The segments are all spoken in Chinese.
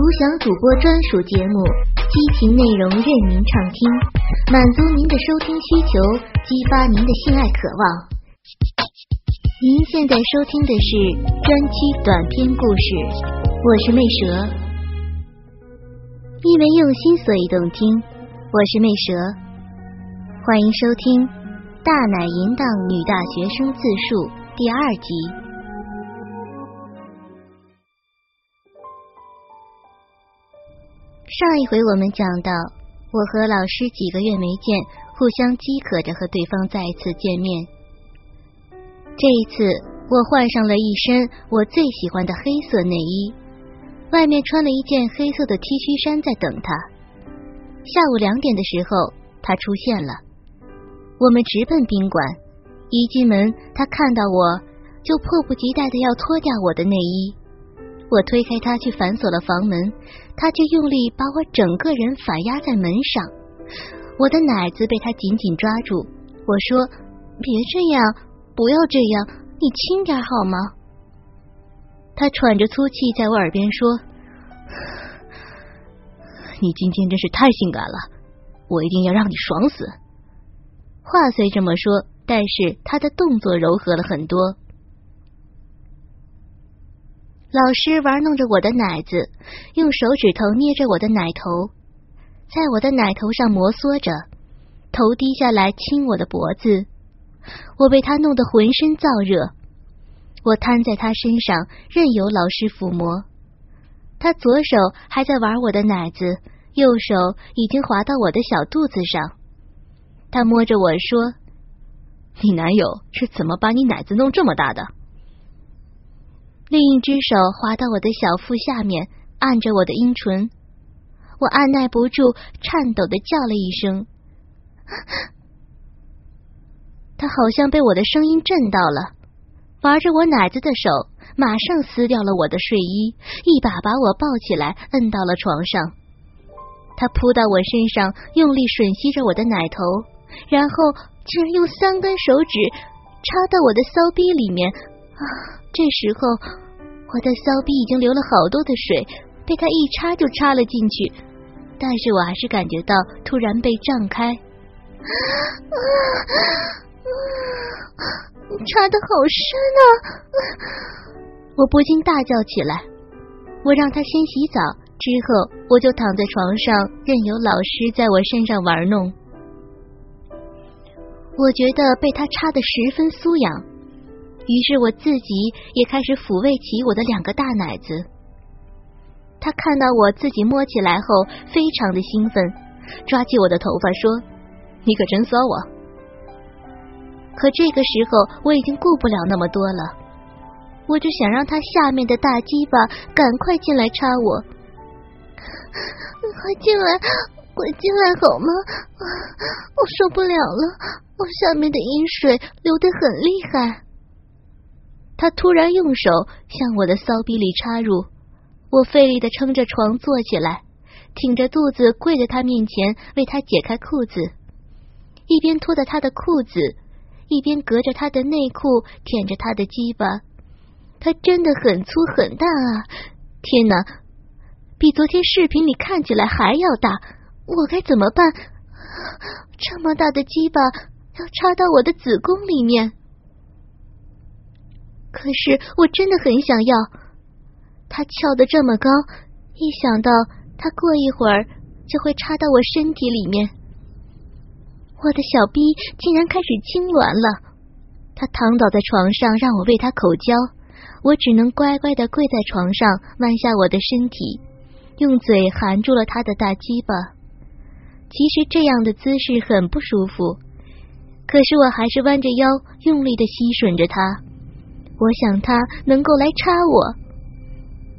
独享主播专属节目，激情内容任您畅听，满足您的收听需求，激发您的性爱渴望。您现在收听的是专区短篇故事，我是魅蛇，因为用心所以动听，我是魅蛇，欢迎收听《大奶淫荡女大学生自述》第二集。上一回我们讲到，我和老师几个月没见，互相饥渴着和对方再次见面。这一次，我换上了一身我最喜欢的黑色内衣，外面穿了一件黑色的 T 恤衫在等他。下午两点的时候，他出现了，我们直奔宾馆。一进门，他看到我就迫不及待的要脱掉我的内衣。我推开他去反锁了房门，他却用力把我整个人反压在门上。我的奶子被他紧紧抓住。我说：“别这样，不要这样，你轻点好吗？”他喘着粗气在我耳边说：“你今天真是太性感了，我一定要让你爽死。”话虽这么说，但是他的动作柔和了很多。老师玩弄着我的奶子，用手指头捏着我的奶头，在我的奶头上摩挲着，头低下来亲我的脖子。我被他弄得浑身燥热，我瘫在他身上，任由老师抚摸。他左手还在玩我的奶子，右手已经滑到我的小肚子上。他摸着我说：“你男友是怎么把你奶子弄这么大的？”另一只手滑到我的小腹下面，按着我的阴唇，我按耐不住，颤抖的叫了一声。他好像被我的声音震到了，玩着我奶子的手马上撕掉了我的睡衣，一把把我抱起来，摁到了床上。他扑到我身上，用力吮吸着我的奶头，然后竟然用三根手指插到我的骚逼里面。啊！这时候，我的骚逼已经流了好多的水，被他一插就插了进去，但是我还是感觉到突然被胀开，插的好深啊！我不禁大叫起来。我让他先洗澡，之后我就躺在床上，任由老师在我身上玩弄。我觉得被他插的十分酥痒。于是我自己也开始抚慰起我的两个大奶子。他看到我自己摸起来后，非常的兴奋，抓起我的头发说：“你可真骚啊！”可这个时候我已经顾不了那么多了，我就想让他下面的大鸡巴赶快进来插我，快进来，快进来好吗？我受不了了，我下面的阴水流得很厉害。他突然用手向我的骚逼里插入，我费力的撑着床坐起来，挺着肚子跪在他面前为他解开裤子，一边脱着他的裤子，一边隔着他的内裤舔着他的鸡巴。他真的很粗很大啊！天哪，比昨天视频里看起来还要大，我该怎么办？这么大的鸡巴要插到我的子宫里面。可是我真的很想要，他翘得这么高，一想到他过一会儿就会插到我身体里面，我的小逼竟然开始痉挛了。他躺倒在床上，让我喂他口交，我只能乖乖的跪在床上，弯下我的身体，用嘴含住了他的大鸡巴。其实这样的姿势很不舒服，可是我还是弯着腰，用力的吸吮着他。我想他能够来插我，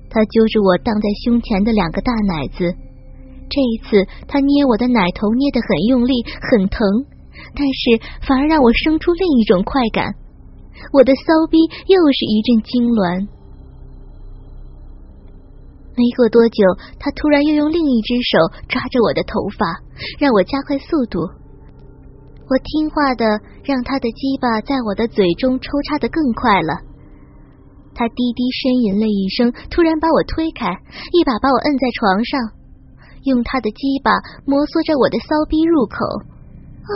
他揪住我荡在胸前的两个大奶子。这一次，他捏我的奶头捏得很用力，很疼，但是反而让我生出另一种快感。我的骚逼又是一阵痉挛。没过多久，他突然又用另一只手抓着我的头发，让我加快速度。我听话的让他的鸡巴在我的嘴中抽插的更快了。他低低呻吟了一声，突然把我推开，一把把我摁在床上，用他的鸡巴摩挲着我的骚逼入口。啊！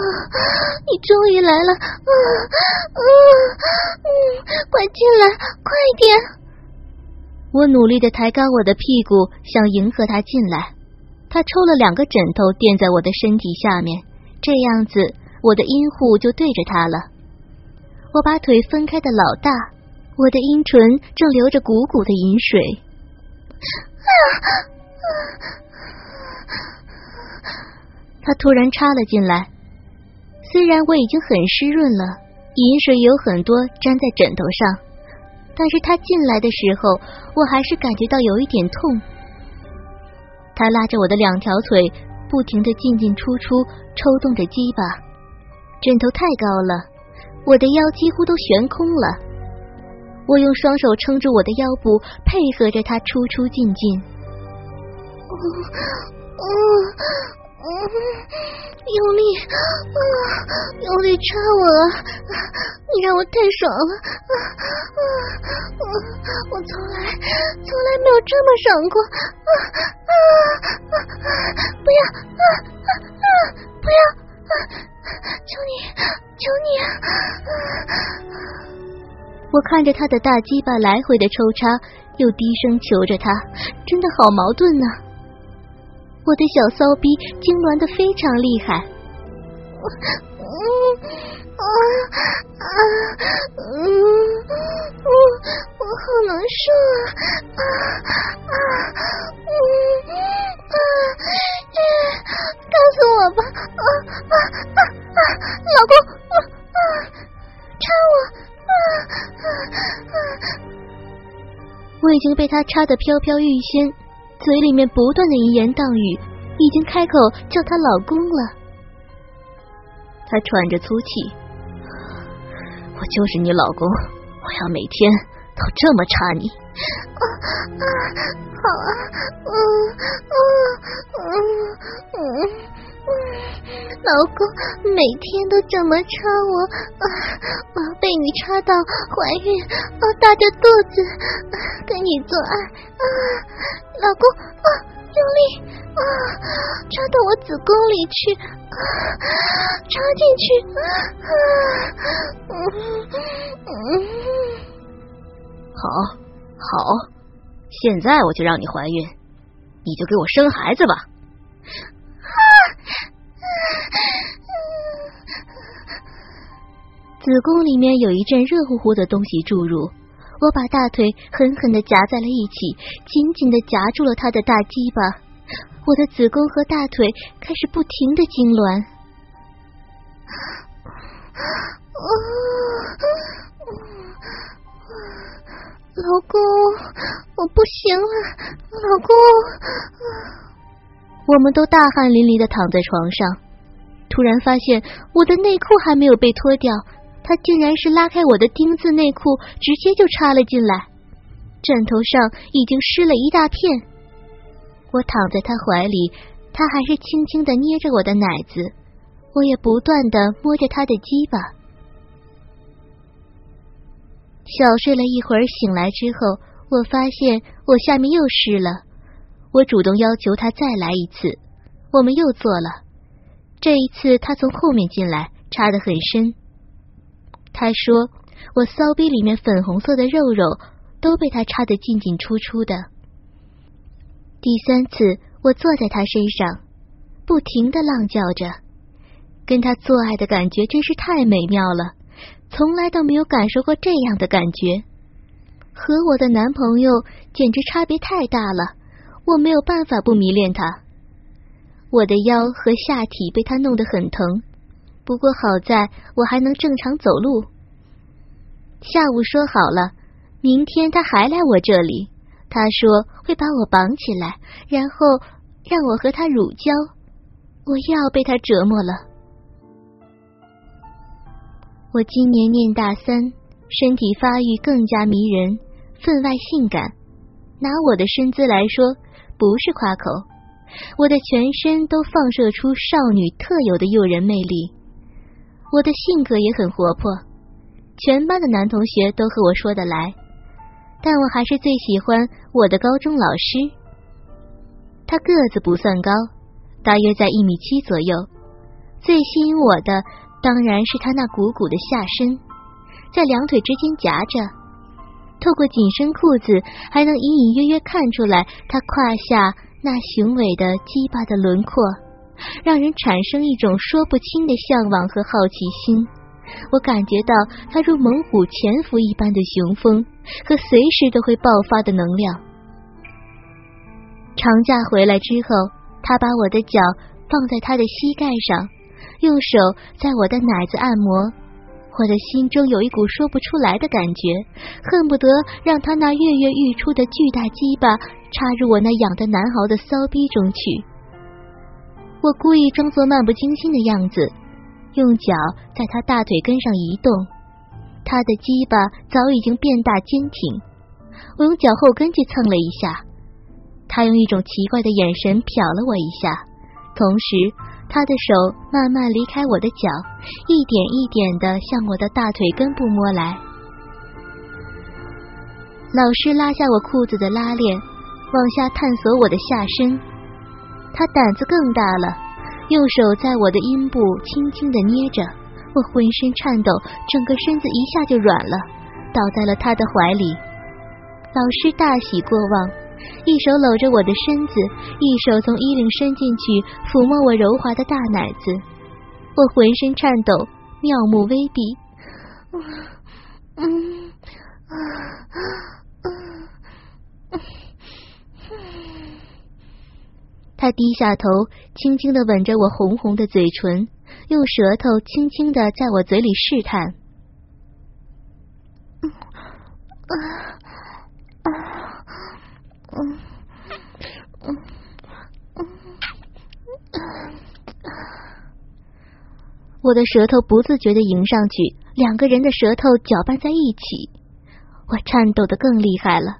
你终于来了！啊啊嗯，快进来，快点！我努力的抬高我的屁股，想迎合他进来。他抽了两个枕头垫在我的身体下面，这样子我的阴户就对着他了。我把腿分开的老大，我的阴唇正流着鼓鼓的饮水。他突然插了进来。虽然我已经很湿润了，饮水有很多粘在枕头上，但是他进来的时候，我还是感觉到有一点痛。他拉着我的两条腿，不停的进进出出，抽动着鸡巴。枕头太高了，我的腰几乎都悬空了。我用双手撑住我的腰部，配合着他出出进进。嗯嗯。用力，啊，用力插我！你让我太爽了，啊啊！我从来从来没有这么爽过，啊啊啊！不要，啊啊啊！不要啊，求你，求你！我看着他的大鸡巴来回的抽插，又低声求着他，真的好矛盾呢。我的小骚逼痉挛的非常厉害，嗯啊啊已经被他插得飘飘欲仙。嘴里面不断的淫言荡语，已经开口叫他老公了。他喘着粗气：“我就是你老公，我要每天都这么插你。”啊啊，好啊，嗯嗯嗯嗯，老公每天都这么插我，啊，我要被你插到怀孕，啊，大着肚子跟你做爱，啊。老公啊，用力啊，插到我子宫里去，啊，插进去啊，嗯嗯，好，好，现在我就让你怀孕，你就给我生孩子吧。子宫里面有一阵热乎乎的东西注入。我把大腿狠狠的夹在了一起，紧紧的夹住了他的大鸡巴。我的子宫和大腿开始不停的痉挛。老公，我不行了，老公。我们都大汗淋漓的躺在床上，突然发现我的内裤还没有被脱掉。他竟然是拉开我的丁字内裤，直接就插了进来，枕头上已经湿了一大片。我躺在他怀里，他还是轻轻的捏着我的奶子，我也不断的摸着他的鸡巴。小睡了一会儿，醒来之后，我发现我下面又湿了。我主动要求他再来一次，我们又做了。这一次他从后面进来，插得很深。他说：“我骚逼里面粉红色的肉肉都被他插得进进出出的。”第三次，我坐在他身上，不停的浪叫着，跟他做爱的感觉真是太美妙了，从来都没有感受过这样的感觉，和我的男朋友简直差别太大了，我没有办法不迷恋他。我的腰和下体被他弄得很疼。不过好在我还能正常走路。下午说好了，明天他还来我这里。他说会把我绑起来，然后让我和他乳交。我又要被他折磨了。我今年念大三，身体发育更加迷人，分外性感。拿我的身姿来说，不是夸口，我的全身都放射出少女特有的诱人魅力。我的性格也很活泼，全班的男同学都和我说得来。但我还是最喜欢我的高中老师。他个子不算高，大约在一米七左右。最吸引我的当然是他那鼓鼓的下身，在两腿之间夹着，透过紧身裤子还能隐隐约约看出来他胯下那雄伟的鸡巴的轮廓，让人产生一种说不清的向往和好奇心。我感觉到他如猛虎潜伏一般的雄风和随时都会爆发的能量。长假回来之后，他把我的脚放在他的膝盖上，用手在我的奶子按摩。我的心中有一股说不出来的感觉，恨不得让他那跃跃欲出的巨大鸡巴插入我那痒得难熬的骚逼中去。我故意装作漫不经心的样子，用脚在他大腿根上移动。他的鸡巴早已经变大坚挺，我用脚后跟去蹭了一下。他用一种奇怪的眼神瞟了我一下，同时他的手慢慢离开我的脚，一点一点的向我的大腿根部摸来。老师拉下我裤子的拉链，往下探索我的下身。他胆子更大了，用手在我的阴部轻轻的捏着，我浑身颤抖，整个身子一下就软了，倒在了他的怀里。老师大喜过望。一手搂着我的身子，一手从衣领伸进去抚摸我柔滑的大奶子，我浑身颤抖，妙目微闭。嗯他低下头，轻轻的吻着我红红的嘴唇，用舌头轻轻的在我嘴里试探嗯嗯我的舌头不自觉的迎上去，两个人的舌头搅拌在一起，我颤抖的更厉害了。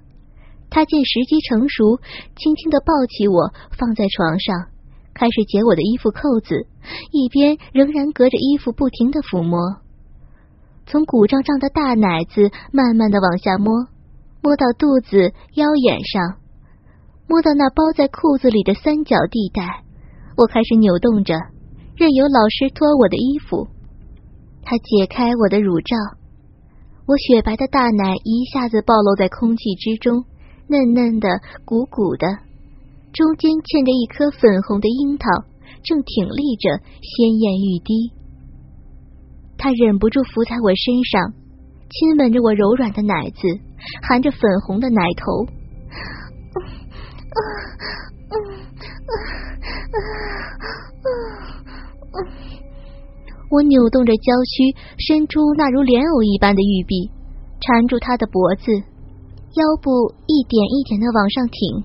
他见时机成熟，轻轻的抱起我，放在床上，开始解我的衣服扣子，一边仍然隔着衣服不停的抚摸，从鼓胀胀的大奶子慢慢的往下摸，摸到肚子、腰眼上。摸到那包在裤子里的三角地带，我开始扭动着，任由老师脱我的衣服。他解开我的乳罩，我雪白的大奶一下子暴露在空气之中，嫩嫩的、鼓鼓的，中间嵌着一颗粉红的樱桃，正挺立着，鲜艳欲滴。他忍不住伏在我身上，亲吻着我柔软的奶子，含着粉红的奶头啊啊啊啊！我扭动着娇躯，伸出那如莲藕一般的玉臂，缠住他的脖子，腰部一点一点的往上挺。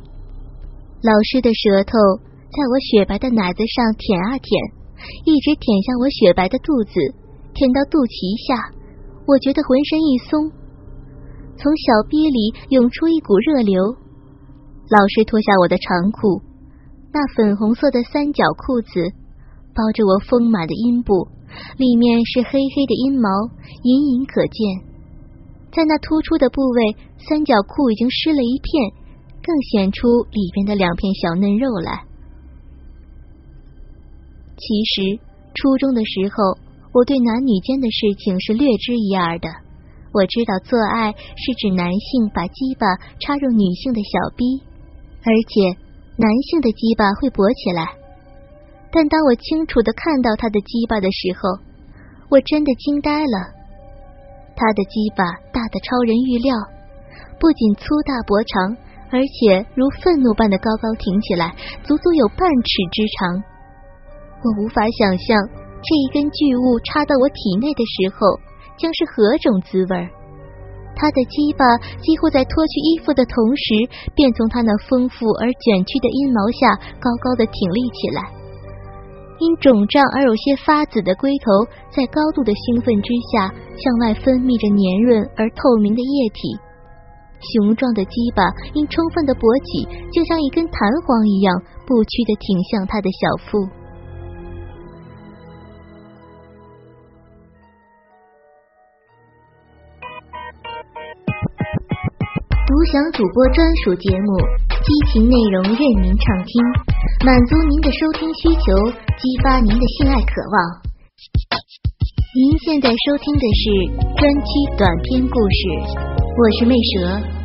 老师的舌头在我雪白的奶子上舔啊舔，一直舔向我雪白的肚子，舔到肚脐下，我觉得浑身一松，从小臂里涌出一股热流。老师脱下我的长裤，那粉红色的三角裤子包着我丰满的阴部，里面是黑黑的阴毛，隐隐可见。在那突出的部位，三角裤已经湿了一片，更显出里边的两片小嫩肉来。其实初中的时候，我对男女间的事情是略知一二的。我知道做爱是指男性把鸡巴插入女性的小逼。而且男性的鸡巴会勃起来，但当我清楚的看到他的鸡巴的时候，我真的惊呆了。他的鸡巴大的超人预料，不仅粗大脖长，而且如愤怒般的高高挺起来，足足有半尺之长。我无法想象这一根巨物插到我体内的时候将是何种滋味。他的鸡巴几乎在脱去衣服的同时，便从他那丰富而卷曲的阴毛下高高的挺立起来。因肿胀而有些发紫的龟头，在高度的兴奋之下，向外分泌着黏润而透明的液体。雄壮的鸡巴因充分的勃起，就像一根弹簧一样，不屈的挺向他的小腹。独享主播专属节目，激情内容任您畅听，满足您的收听需求，激发您的性爱渴望。您现在收听的是专区短篇故事，我是魅蛇。